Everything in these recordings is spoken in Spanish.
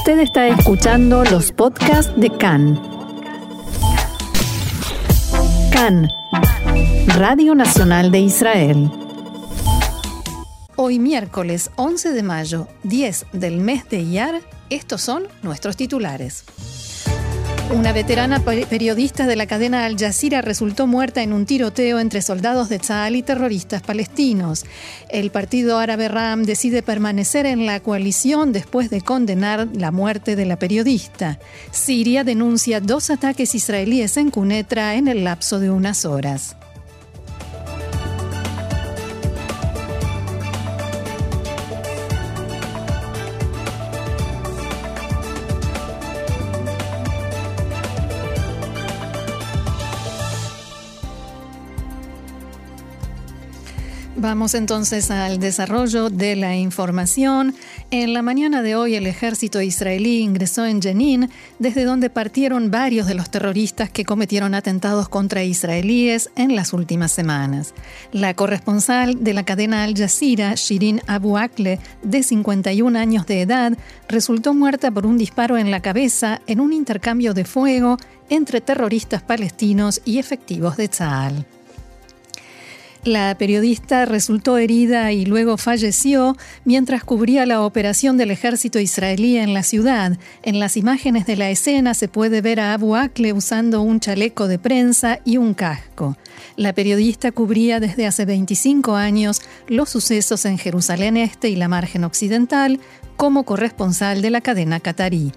Usted está escuchando los podcasts de CAN. CAN, Radio Nacional de Israel. Hoy miércoles 11 de mayo, 10 del mes de Iyar, estos son nuestros titulares. Una veterana periodista de la cadena Al Jazeera resultó muerta en un tiroteo entre soldados de Tzal y terroristas palestinos. El partido árabe Ram decide permanecer en la coalición después de condenar la muerte de la periodista. Siria denuncia dos ataques israelíes en Cunetra en el lapso de unas horas. Vamos entonces al desarrollo de la información. En la mañana de hoy el ejército israelí ingresó en Jenin, desde donde partieron varios de los terroristas que cometieron atentados contra israelíes en las últimas semanas. La corresponsal de la cadena Al Jazeera, Shirin Abu Akle, de 51 años de edad, resultó muerta por un disparo en la cabeza en un intercambio de fuego entre terroristas palestinos y efectivos de Tzal. La periodista resultó herida y luego falleció mientras cubría la operación del ejército israelí en la ciudad. En las imágenes de la escena se puede ver a Abu Akle usando un chaleco de prensa y un casco. La periodista cubría desde hace 25 años los sucesos en Jerusalén Este y la margen occidental como corresponsal de la cadena catarí.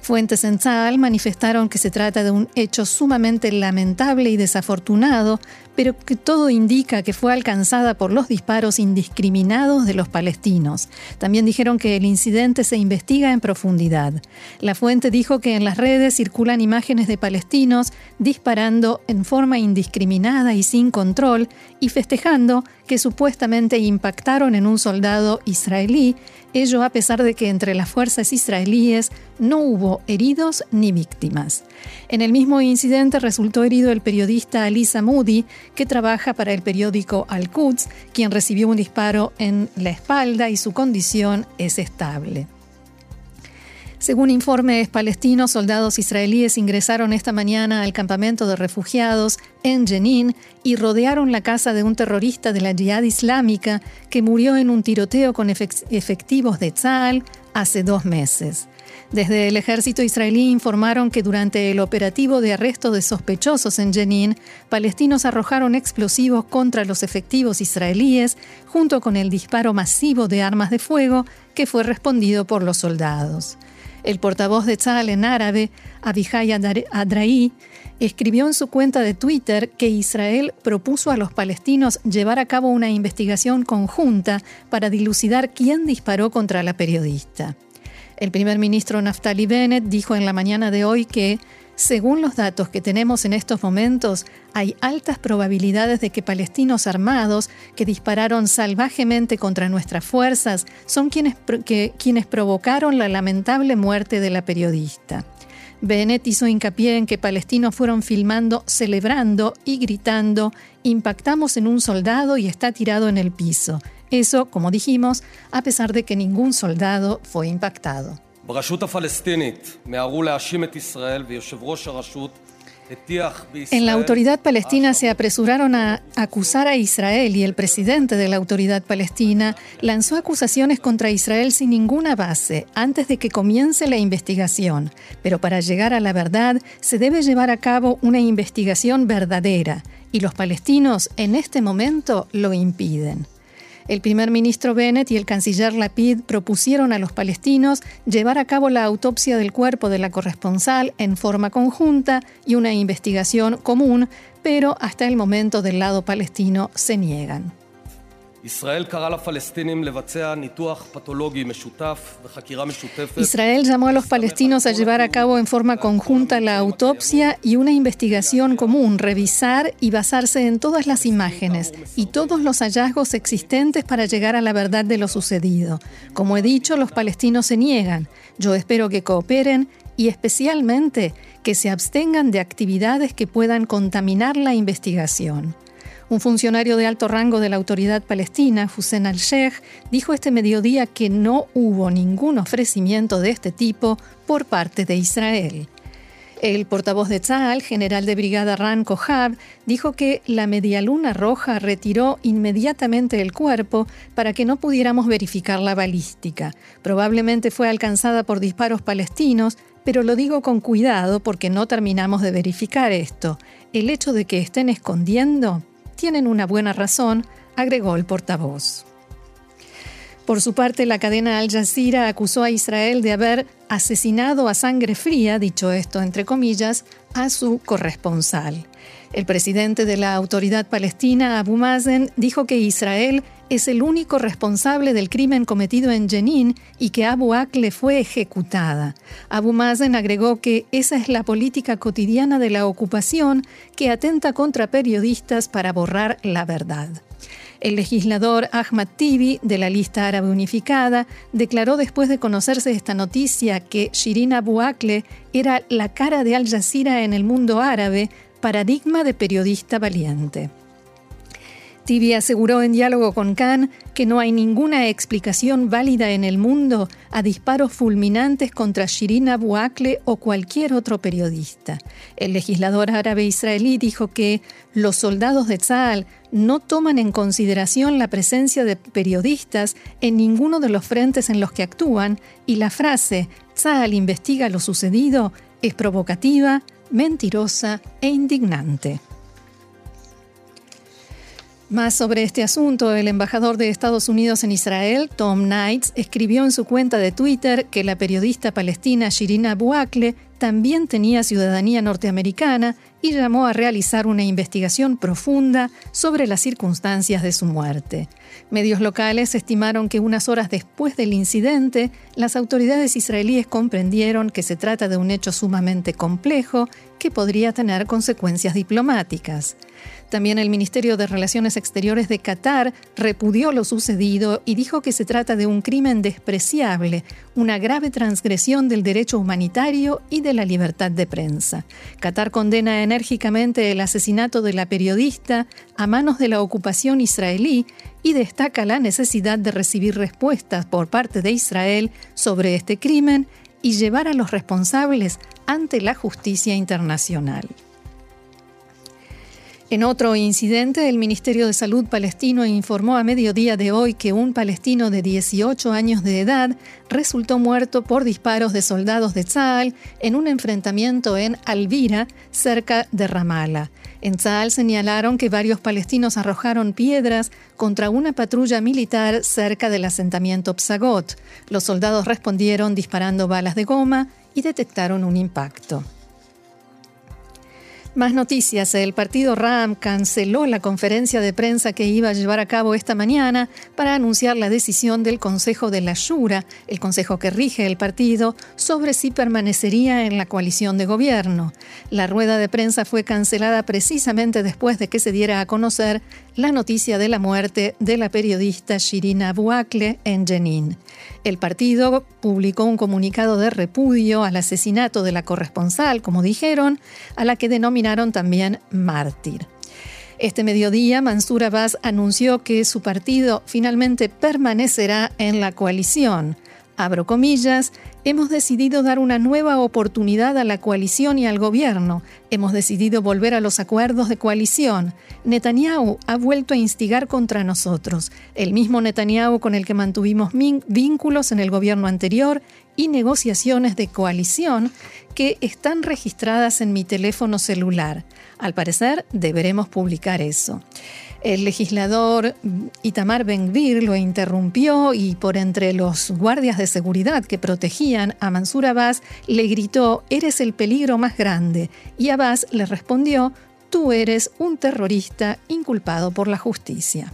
Fuentes en Tzal manifestaron que se trata de un hecho sumamente lamentable y desafortunado, pero que todo indica que fue alcanzada por los disparos indiscriminados de los palestinos. También dijeron que el incidente se investiga en profundidad. La fuente dijo que en las redes circulan imágenes de palestinos disparando en forma indiscriminada y sin control y festejando que supuestamente impactaron en un soldado israelí ello a pesar de que entre las fuerzas israelíes no hubo heridos ni víctimas. En el mismo incidente resultó herido el periodista Alisa Moody, que trabaja para el periódico Al-Quds, quien recibió un disparo en la espalda y su condición es estable. Según informes palestinos, soldados israelíes ingresaron esta mañana al campamento de refugiados en Jenin y rodearon la casa de un terrorista de la Jihad Islámica que murió en un tiroteo con efectivos de Tzal hace dos meses. Desde el ejército israelí informaron que durante el operativo de arresto de sospechosos en Jenin, palestinos arrojaron explosivos contra los efectivos israelíes junto con el disparo masivo de armas de fuego que fue respondido por los soldados. El portavoz de Tzal en árabe, Abihai Adraí, escribió en su cuenta de Twitter que Israel propuso a los palestinos llevar a cabo una investigación conjunta para dilucidar quién disparó contra la periodista. El primer ministro Naftali Bennett dijo en la mañana de hoy que según los datos que tenemos en estos momentos, hay altas probabilidades de que palestinos armados que dispararon salvajemente contra nuestras fuerzas son quienes, quienes provocaron la lamentable muerte de la periodista. Bennett hizo hincapié en que palestinos fueron filmando, celebrando y gritando, impactamos en un soldado y está tirado en el piso. Eso, como dijimos, a pesar de que ningún soldado fue impactado. En la autoridad palestina se apresuraron a acusar a Israel y el presidente de la autoridad palestina lanzó acusaciones contra Israel sin ninguna base antes de que comience la investigación. Pero para llegar a la verdad se debe llevar a cabo una investigación verdadera y los palestinos en este momento lo impiden. El primer ministro Bennett y el canciller Lapid propusieron a los palestinos llevar a cabo la autopsia del cuerpo de la corresponsal en forma conjunta y una investigación común, pero hasta el momento del lado palestino se niegan. Israel llamó a los palestinos a llevar a cabo en forma conjunta la autopsia y una investigación común, revisar y basarse en todas las imágenes y todos los hallazgos existentes para llegar a la verdad de lo sucedido. Como he dicho, los palestinos se niegan. Yo espero que cooperen y especialmente que se abstengan de actividades que puedan contaminar la investigación. Un funcionario de alto rango de la autoridad palestina, Hussein al-Sheikh, dijo este mediodía que no hubo ningún ofrecimiento de este tipo por parte de Israel. El portavoz de Tzal, general de brigada Ran Kohab, dijo que la Medialuna Roja retiró inmediatamente el cuerpo para que no pudiéramos verificar la balística. Probablemente fue alcanzada por disparos palestinos, pero lo digo con cuidado porque no terminamos de verificar esto. El hecho de que estén escondiendo tienen una buena razón, agregó el portavoz. Por su parte, la cadena Al Jazeera acusó a Israel de haber asesinado a sangre fría, dicho esto entre comillas, a su corresponsal. El presidente de la autoridad palestina, Abu Mazen, dijo que Israel es el único responsable del crimen cometido en Jenin y que Abu Akle fue ejecutada. Abu Mazen agregó que esa es la política cotidiana de la ocupación que atenta contra periodistas para borrar la verdad. El legislador Ahmad Tibi, de la lista árabe unificada, declaró después de conocerse esta noticia que Shirin Abu Akleh era la cara de Al Jazeera en el mundo árabe, paradigma de periodista valiente. Tibi aseguró en diálogo con Khan que no hay ninguna explicación válida en el mundo a disparos fulminantes contra Shirin Abu Akleh o cualquier otro periodista. El legislador árabe israelí dijo que los soldados de Tzal no toman en consideración la presencia de periodistas en ninguno de los frentes en los que actúan y la frase Tzal investiga lo sucedido es provocativa, mentirosa e indignante. Más sobre este asunto, el embajador de Estados Unidos en Israel, Tom Knights, escribió en su cuenta de Twitter que la periodista palestina Shirin Abu Akleh también tenía ciudadanía norteamericana y llamó a realizar una investigación profunda sobre las circunstancias de su muerte. Medios locales estimaron que unas horas después del incidente, las autoridades israelíes comprendieron que se trata de un hecho sumamente complejo que podría tener consecuencias diplomáticas. También el Ministerio de Relaciones Exteriores de Qatar repudió lo sucedido y dijo que se trata de un crimen despreciable, una grave transgresión del derecho humanitario y de la libertad de prensa. Qatar condena enérgicamente el asesinato de la periodista a manos de la ocupación israelí y destaca la necesidad de recibir respuestas por parte de Israel sobre este crimen y llevar a los responsables ante la justicia internacional. En otro incidente, el Ministerio de Salud palestino informó a mediodía de hoy que un palestino de 18 años de edad resultó muerto por disparos de soldados de Tzal en un enfrentamiento en Alvira, cerca de Ramallah. En Tzal señalaron que varios palestinos arrojaron piedras contra una patrulla militar cerca del asentamiento Psagot. Los soldados respondieron disparando balas de goma y detectaron un impacto. Más noticias. El partido RAM canceló la conferencia de prensa que iba a llevar a cabo esta mañana para anunciar la decisión del Consejo de la Shura, el consejo que rige el partido, sobre si permanecería en la coalición de gobierno. La rueda de prensa fue cancelada precisamente después de que se diera a conocer la noticia de la muerte de la periodista Shirina Abuakle en Jenin. El partido publicó un comunicado de repudio al asesinato de la corresponsal, como dijeron, a la que denominaron también mártir. Este mediodía, Mansur Abbas anunció que su partido finalmente permanecerá en la coalición abro comillas, hemos decidido dar una nueva oportunidad a la coalición y al gobierno. Hemos decidido volver a los acuerdos de coalición. Netanyahu ha vuelto a instigar contra nosotros, el mismo Netanyahu con el que mantuvimos vínculos en el gobierno anterior y negociaciones de coalición que están registradas en mi teléfono celular. Al parecer, deberemos publicar eso. El legislador Itamar Ben-Gvir lo interrumpió y por entre los guardias de seguridad que protegían a Mansur Abbas le gritó, eres el peligro más grande. Y Abbas le respondió, tú eres un terrorista inculpado por la justicia.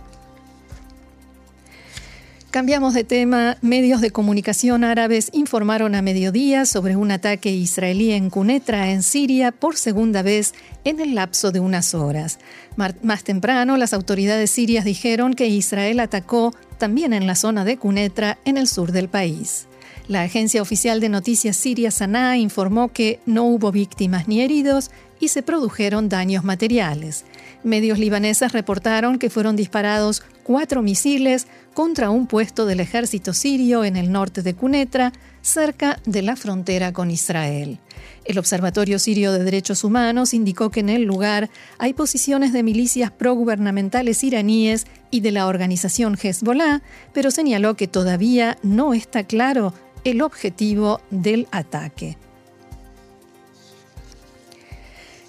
Cambiamos de tema. Medios de comunicación árabes informaron a mediodía sobre un ataque israelí en Cunetra, en Siria, por segunda vez en el lapso de unas horas. Más temprano, las autoridades sirias dijeron que Israel atacó también en la zona de Cunetra, en el sur del país. La agencia oficial de noticias siria Sanaa informó que no hubo víctimas ni heridos y se produjeron daños materiales. Medios libaneses reportaron que fueron disparados cuatro misiles contra un puesto del ejército sirio en el norte de Cunetra, cerca de la frontera con Israel. El Observatorio Sirio de Derechos Humanos indicó que en el lugar hay posiciones de milicias progubernamentales iraníes y de la organización Hezbollah, pero señaló que todavía no está claro el objetivo del ataque.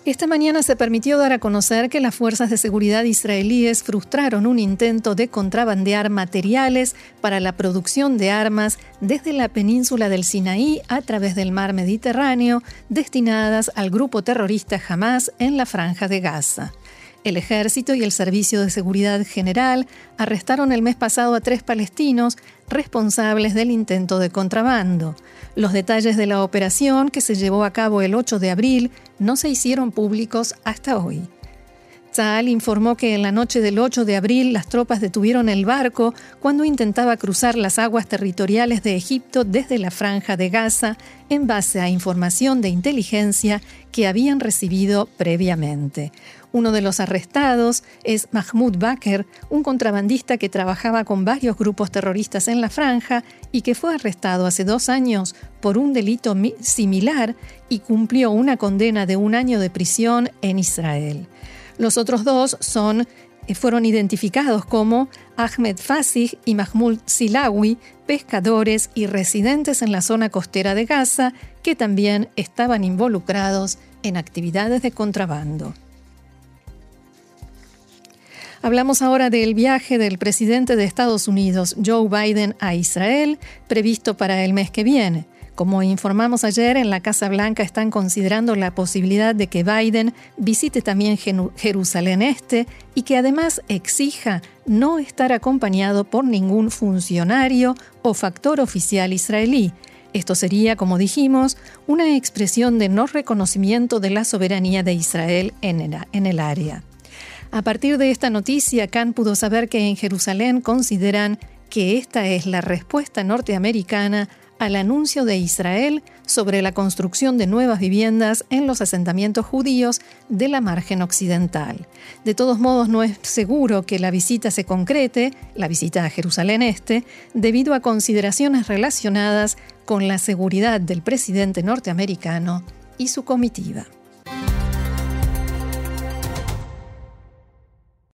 Esta mañana se permitió dar a conocer que las fuerzas de seguridad israelíes frustraron un intento de contrabandear materiales para la producción de armas desde la península del Sinaí a través del mar Mediterráneo destinadas al grupo terrorista Hamas en la franja de Gaza. El ejército y el Servicio de Seguridad General arrestaron el mes pasado a tres palestinos responsables del intento de contrabando. Los detalles de la operación, que se llevó a cabo el 8 de abril, no se hicieron públicos hasta hoy. Tzal informó que en la noche del 8 de abril las tropas detuvieron el barco cuando intentaba cruzar las aguas territoriales de Egipto desde la franja de Gaza en base a información de inteligencia que habían recibido previamente. Uno de los arrestados es Mahmoud Bakr, un contrabandista que trabajaba con varios grupos terroristas en la franja y que fue arrestado hace dos años por un delito similar y cumplió una condena de un año de prisión en Israel. Los otros dos son, eh, fueron identificados como Ahmed Fasih y Mahmoud Silawi, pescadores y residentes en la zona costera de Gaza, que también estaban involucrados en actividades de contrabando. Hablamos ahora del viaje del presidente de Estados Unidos, Joe Biden, a Israel, previsto para el mes que viene. Como informamos ayer, en la Casa Blanca están considerando la posibilidad de que Biden visite también Jerusalén Este y que además exija no estar acompañado por ningún funcionario o factor oficial israelí. Esto sería, como dijimos, una expresión de no reconocimiento de la soberanía de Israel en el, área. A partir de esta noticia, Khan pudo saber que en Jerusalén consideran que esta es la respuesta norteamericana al anuncio de Israel sobre la construcción de nuevas viviendas en los asentamientos judíos de la margen occidental. De todos modos, no es seguro que la visita se concrete, la visita a Jerusalén Este, debido a consideraciones relacionadas con la seguridad del presidente norteamericano y su comitiva.